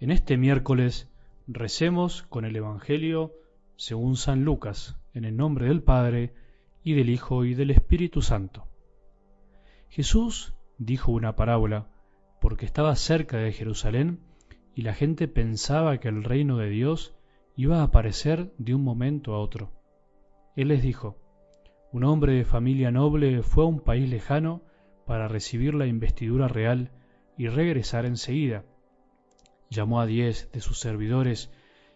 En este miércoles recemos con el Evangelio según San Lucas, en el nombre del Padre, y del Hijo, y del Espíritu Santo. Jesús dijo una parábola, porque estaba cerca de Jerusalén, y la gente pensaba que el reino de Dios iba a aparecer de un momento a otro. Él les dijo, un hombre de familia noble fue a un país lejano para recibir la investidura real y regresar enseguida llamó a diez de sus servidores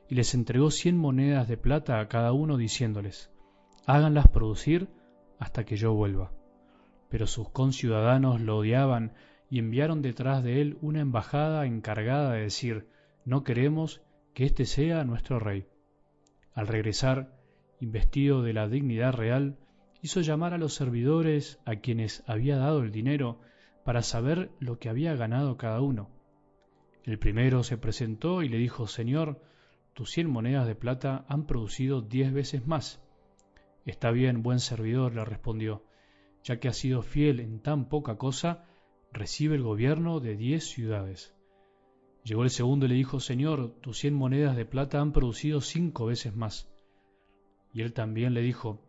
y les entregó cien monedas de plata a cada uno diciéndoles, háganlas producir hasta que yo vuelva. Pero sus conciudadanos lo odiaban y enviaron detrás de él una embajada encargada de decir, no queremos que éste sea nuestro rey. Al regresar, investido de la dignidad real, hizo llamar a los servidores a quienes había dado el dinero para saber lo que había ganado cada uno el primero se presentó y le dijo, Señor, tus cien monedas de plata han producido diez veces más. Está bien, buen servidor, le respondió, ya que has sido fiel en tan poca cosa, recibe el gobierno de diez ciudades. Llegó el segundo y le dijo, Señor, tus cien monedas de plata han producido cinco veces más. Y él también le dijo,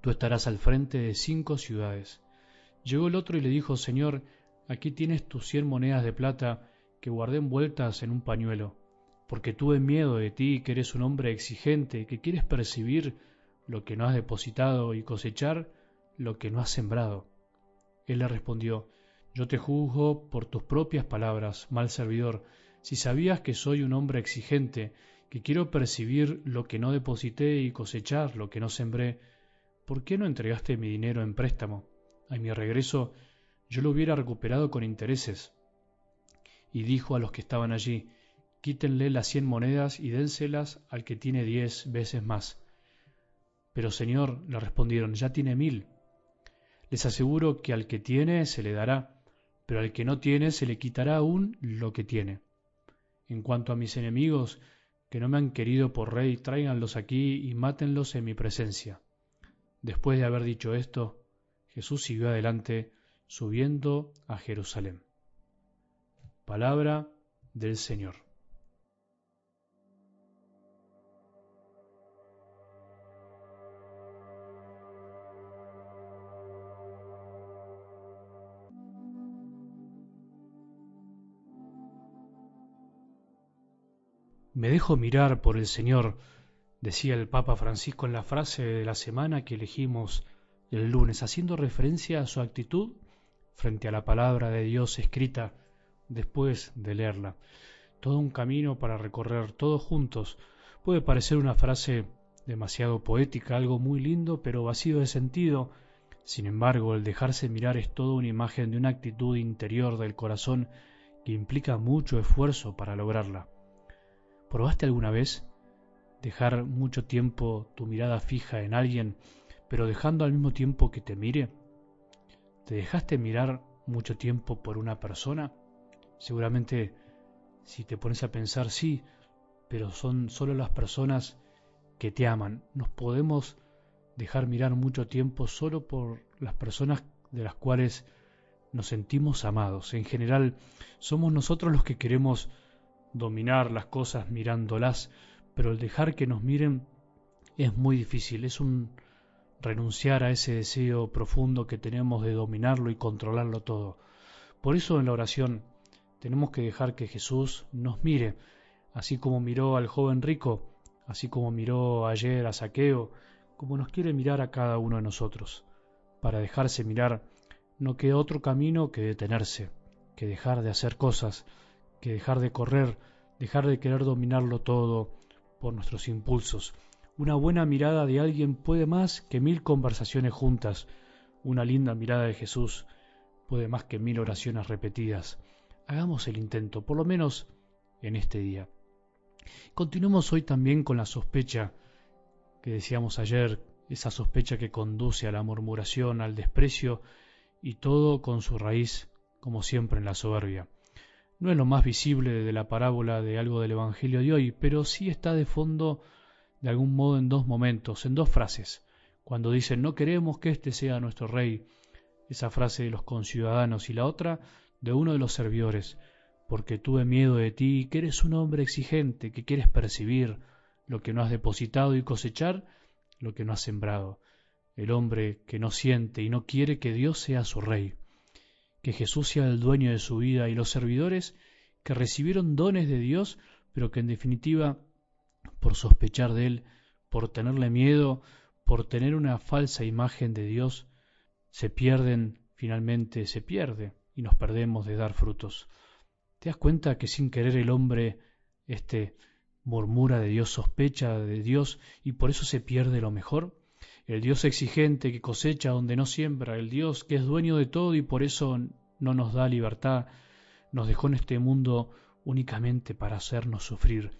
tú estarás al frente de cinco ciudades. Llegó el otro y le dijo, Señor, aquí tienes tus cien monedas de plata, que guardé envueltas en un pañuelo, porque tuve miedo de ti, que eres un hombre exigente, que quieres percibir lo que no has depositado y cosechar lo que no has sembrado. Él le respondió, Yo te juzgo por tus propias palabras, mal servidor, si sabías que soy un hombre exigente, que quiero percibir lo que no deposité y cosechar lo que no sembré, ¿por qué no entregaste mi dinero en préstamo? A mi regreso yo lo hubiera recuperado con intereses y dijo a los que estaban allí, quítenle las cien monedas y dénselas al que tiene diez veces más. Pero señor, le respondieron, ya tiene mil. Les aseguro que al que tiene se le dará, pero al que no tiene se le quitará aún lo que tiene. En cuanto a mis enemigos, que no me han querido por rey, tráiganlos aquí y mátenlos en mi presencia. Después de haber dicho esto, Jesús siguió adelante, subiendo a Jerusalén. Palabra del Señor. Me dejo mirar por el Señor, decía el Papa Francisco en la frase de la semana que elegimos el lunes, haciendo referencia a su actitud frente a la palabra de Dios escrita después de leerla. Todo un camino para recorrer todos juntos. Puede parecer una frase demasiado poética, algo muy lindo, pero vacío de sentido. Sin embargo, el dejarse mirar es toda una imagen de una actitud interior del corazón que implica mucho esfuerzo para lograrla. ¿Probaste alguna vez dejar mucho tiempo tu mirada fija en alguien, pero dejando al mismo tiempo que te mire? ¿Te dejaste mirar mucho tiempo por una persona? Seguramente si te pones a pensar, sí, pero son solo las personas que te aman. Nos podemos dejar mirar mucho tiempo solo por las personas de las cuales nos sentimos amados. En general, somos nosotros los que queremos dominar las cosas mirándolas, pero el dejar que nos miren es muy difícil, es un renunciar a ese deseo profundo que tenemos de dominarlo y controlarlo todo. Por eso en la oración tenemos que dejar que Jesús nos mire, así como miró al joven rico, así como miró ayer a Saqueo, como nos quiere mirar a cada uno de nosotros. Para dejarse mirar no queda otro camino que detenerse, que dejar de hacer cosas, que dejar de correr, dejar de querer dominarlo todo por nuestros impulsos. Una buena mirada de alguien puede más que mil conversaciones juntas. Una linda mirada de Jesús puede más que mil oraciones repetidas hagamos el intento, por lo menos en este día. Continuemos hoy también con la sospecha que decíamos ayer, esa sospecha que conduce a la murmuración, al desprecio y todo con su raíz, como siempre, en la soberbia. No es lo más visible de la parábola de algo del Evangelio de hoy, pero sí está de fondo de algún modo en dos momentos, en dos frases. Cuando dicen no queremos que éste sea nuestro rey, esa frase de los conciudadanos y la otra de uno de los servidores. porque tuve miedo de ti, que eres un hombre exigente, que quieres percibir lo que no has depositado y cosechar lo que no has sembrado. El hombre que no siente y no quiere que Dios sea su rey, que Jesús sea el dueño de su vida y los servidores que recibieron dones de Dios, pero que en definitiva, por sospechar de Él, por tenerle miedo, por tener una falsa imagen de Dios, se pierden, finalmente se pierde y nos perdemos de dar frutos. ¿Te das cuenta que sin querer el hombre este murmura de Dios, sospecha de Dios y por eso se pierde lo mejor? El Dios exigente que cosecha donde no siembra, el Dios que es dueño de todo y por eso no nos da libertad, nos dejó en este mundo únicamente para hacernos sufrir.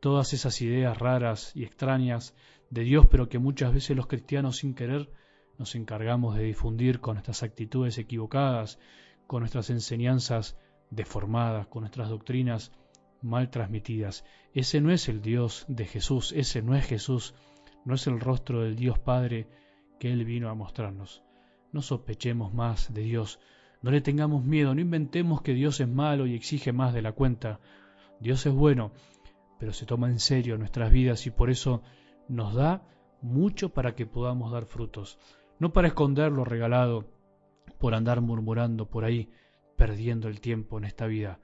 Todas esas ideas raras y extrañas de Dios, pero que muchas veces los cristianos sin querer nos encargamos de difundir con nuestras actitudes equivocadas, con nuestras enseñanzas deformadas, con nuestras doctrinas mal transmitidas. Ese no es el Dios de Jesús, ese no es Jesús, no es el rostro del Dios Padre que Él vino a mostrarnos. No sospechemos más de Dios, no le tengamos miedo, no inventemos que Dios es malo y exige más de la cuenta. Dios es bueno, pero se toma en serio nuestras vidas y por eso nos da mucho para que podamos dar frutos, no para esconder lo regalado, por andar murmurando por ahí, perdiendo el tiempo en esta vida.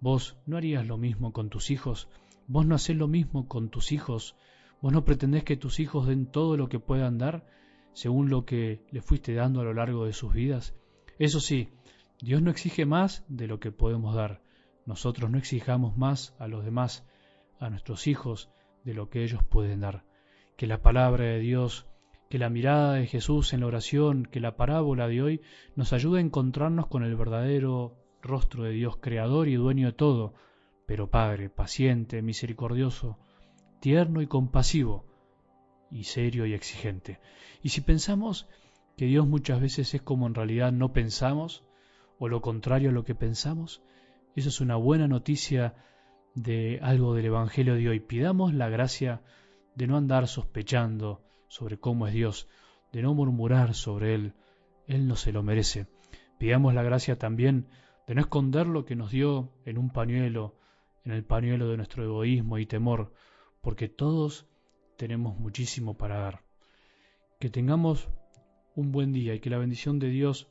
Vos no harías lo mismo con tus hijos, vos no hacés lo mismo con tus hijos, vos no pretendés que tus hijos den todo lo que puedan dar según lo que le fuiste dando a lo largo de sus vidas. Eso sí, Dios no exige más de lo que podemos dar. Nosotros no exijamos más a los demás, a nuestros hijos, de lo que ellos pueden dar. Que la palabra de Dios que la mirada de Jesús en la oración, que la parábola de hoy nos ayude a encontrarnos con el verdadero rostro de Dios creador y dueño de todo, pero Padre, paciente, misericordioso, tierno y compasivo, y serio y exigente. Y si pensamos que Dios muchas veces es como en realidad no pensamos, o lo contrario a lo que pensamos, eso es una buena noticia de algo del Evangelio de hoy. Pidamos la gracia de no andar sospechando, sobre cómo es Dios, de no murmurar sobre Él. Él no se lo merece. Pidamos la gracia también de no esconder lo que nos dio en un pañuelo, en el pañuelo de nuestro egoísmo y temor, porque todos tenemos muchísimo para dar. Que tengamos un buen día y que la bendición de Dios,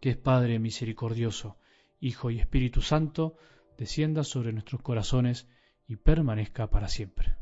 que es Padre misericordioso, Hijo y Espíritu Santo, descienda sobre nuestros corazones y permanezca para siempre.